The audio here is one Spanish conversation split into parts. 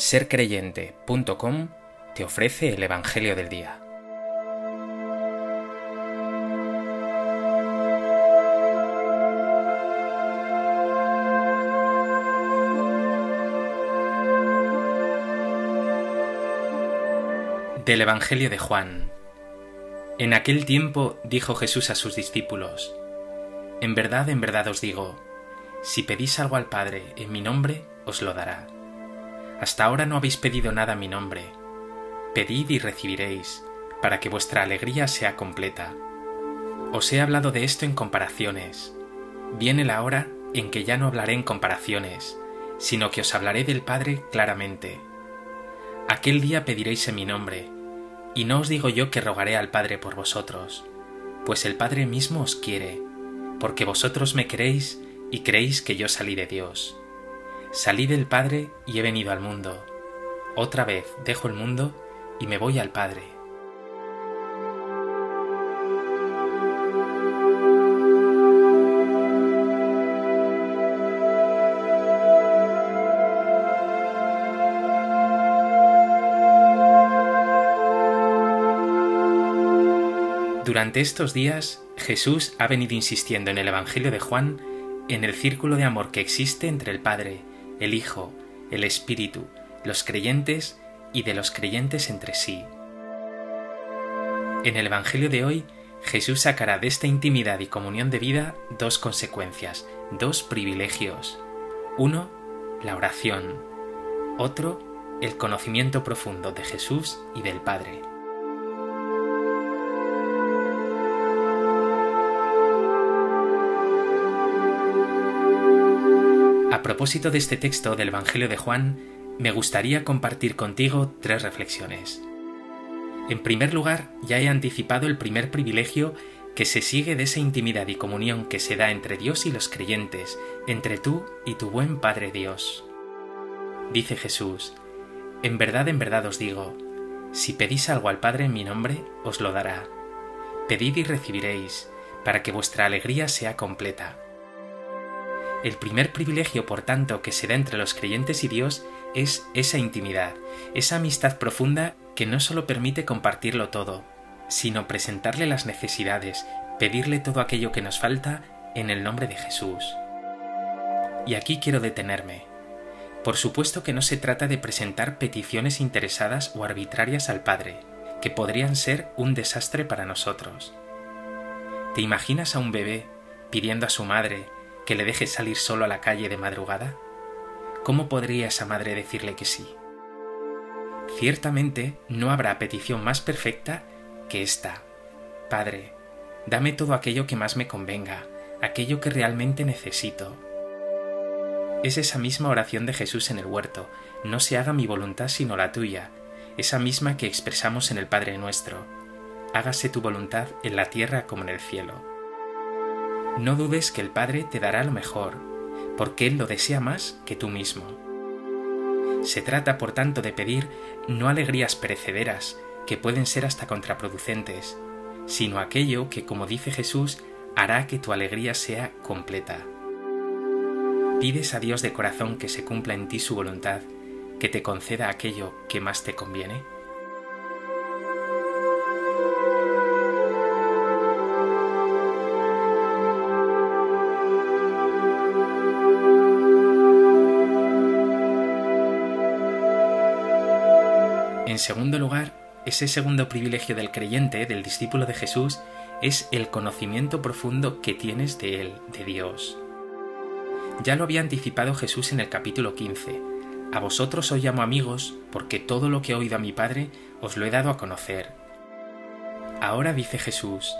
sercreyente.com te ofrece el Evangelio del Día. Del Evangelio de Juan. En aquel tiempo dijo Jesús a sus discípulos, En verdad, en verdad os digo, si pedís algo al Padre en mi nombre, os lo dará. Hasta ahora no habéis pedido nada en mi nombre. Pedid y recibiréis, para que vuestra alegría sea completa. Os he hablado de esto en comparaciones. Viene la hora en que ya no hablaré en comparaciones, sino que os hablaré del Padre claramente. Aquel día pediréis en mi nombre, y no os digo yo que rogaré al Padre por vosotros, pues el Padre mismo os quiere, porque vosotros me queréis y creéis que yo salí de Dios. Salí del Padre y he venido al mundo. Otra vez dejo el mundo y me voy al Padre. Durante estos días, Jesús ha venido insistiendo en el Evangelio de Juan en el círculo de amor que existe entre el Padre, el Hijo, el Espíritu, los creyentes y de los creyentes entre sí. En el Evangelio de hoy, Jesús sacará de esta intimidad y comunión de vida dos consecuencias, dos privilegios. Uno, la oración. Otro, el conocimiento profundo de Jesús y del Padre. Propósito de este texto del Evangelio de Juan, me gustaría compartir contigo tres reflexiones. En primer lugar, ya he anticipado el primer privilegio que se sigue de esa intimidad y comunión que se da entre Dios y los creyentes, entre tú y tu buen Padre Dios. Dice Jesús, En verdad, en verdad os digo, si pedís algo al Padre en mi nombre, os lo dará. Pedid y recibiréis, para que vuestra alegría sea completa. El primer privilegio, por tanto, que se da entre los creyentes y Dios es esa intimidad, esa amistad profunda que no solo permite compartirlo todo, sino presentarle las necesidades, pedirle todo aquello que nos falta en el nombre de Jesús. Y aquí quiero detenerme. Por supuesto que no se trata de presentar peticiones interesadas o arbitrarias al Padre, que podrían ser un desastre para nosotros. ¿Te imaginas a un bebé pidiendo a su madre que le deje salir solo a la calle de madrugada? ¿Cómo podría esa madre decirle que sí? Ciertamente no habrá petición más perfecta que esta. Padre, dame todo aquello que más me convenga, aquello que realmente necesito. Es esa misma oración de Jesús en el huerto, no se haga mi voluntad sino la tuya, esa misma que expresamos en el Padre nuestro. Hágase tu voluntad en la tierra como en el cielo. No dudes que el Padre te dará lo mejor, porque Él lo desea más que tú mismo. Se trata, por tanto, de pedir no alegrías perecederas, que pueden ser hasta contraproducentes, sino aquello que, como dice Jesús, hará que tu alegría sea completa. Pides a Dios de corazón que se cumpla en ti su voluntad, que te conceda aquello que más te conviene. En segundo lugar, ese segundo privilegio del creyente, del discípulo de Jesús, es el conocimiento profundo que tienes de Él, de Dios. Ya lo había anticipado Jesús en el capítulo 15. A vosotros os llamo amigos, porque todo lo que he oído a mi Padre os lo he dado a conocer. Ahora dice Jesús,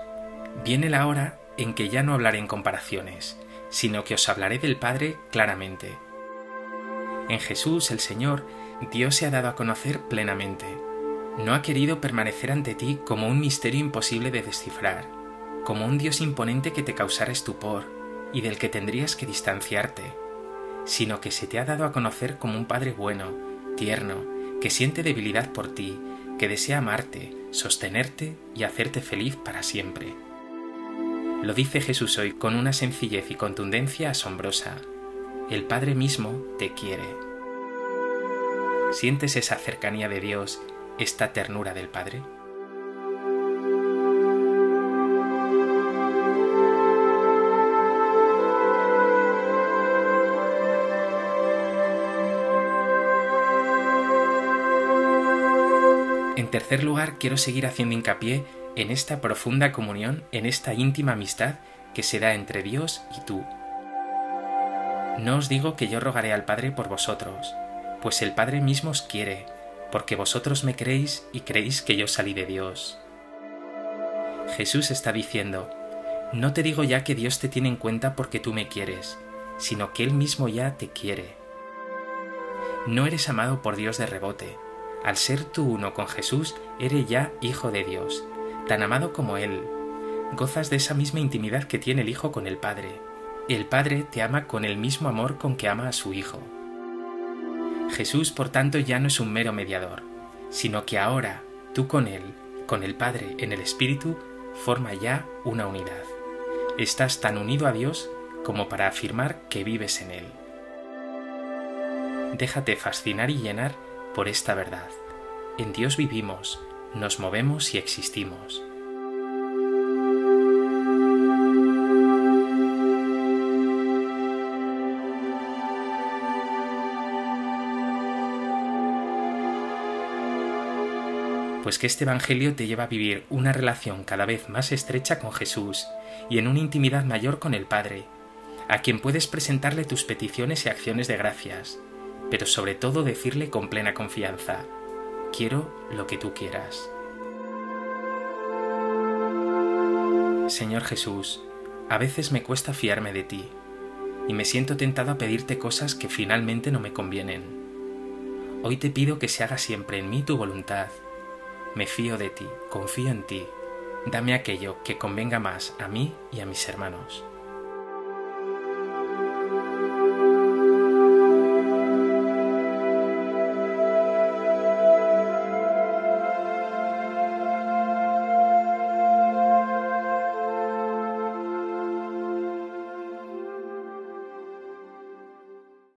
viene la hora en que ya no hablaré en comparaciones, sino que os hablaré del Padre claramente. En Jesús el Señor Dios se ha dado a conocer plenamente. No ha querido permanecer ante ti como un misterio imposible de descifrar, como un Dios imponente que te causara estupor y del que tendrías que distanciarte, sino que se te ha dado a conocer como un Padre bueno, tierno, que siente debilidad por ti, que desea amarte, sostenerte y hacerte feliz para siempre. Lo dice Jesús hoy con una sencillez y contundencia asombrosa. El Padre mismo te quiere. ¿Sientes esa cercanía de Dios, esta ternura del Padre? En tercer lugar, quiero seguir haciendo hincapié en esta profunda comunión, en esta íntima amistad que se da entre Dios y tú. No os digo que yo rogaré al Padre por vosotros, pues el Padre mismo os quiere, porque vosotros me creéis y creéis que yo salí de Dios. Jesús está diciendo, no te digo ya que Dios te tiene en cuenta porque tú me quieres, sino que Él mismo ya te quiere. No eres amado por Dios de rebote. Al ser tú uno con Jesús, eres ya hijo de Dios, tan amado como Él. Gozas de esa misma intimidad que tiene el Hijo con el Padre. El Padre te ama con el mismo amor con que ama a su Hijo. Jesús, por tanto, ya no es un mero mediador, sino que ahora tú con Él, con el Padre en el Espíritu, forma ya una unidad. Estás tan unido a Dios como para afirmar que vives en Él. Déjate fascinar y llenar por esta verdad. En Dios vivimos, nos movemos y existimos. Pues que este Evangelio te lleva a vivir una relación cada vez más estrecha con Jesús y en una intimidad mayor con el Padre, a quien puedes presentarle tus peticiones y acciones de gracias, pero sobre todo decirle con plena confianza, quiero lo que tú quieras. Señor Jesús, a veces me cuesta fiarme de ti y me siento tentado a pedirte cosas que finalmente no me convienen. Hoy te pido que se haga siempre en mí tu voluntad me fío de ti, confío en ti. Dame aquello que convenga más a mí y a mis hermanos.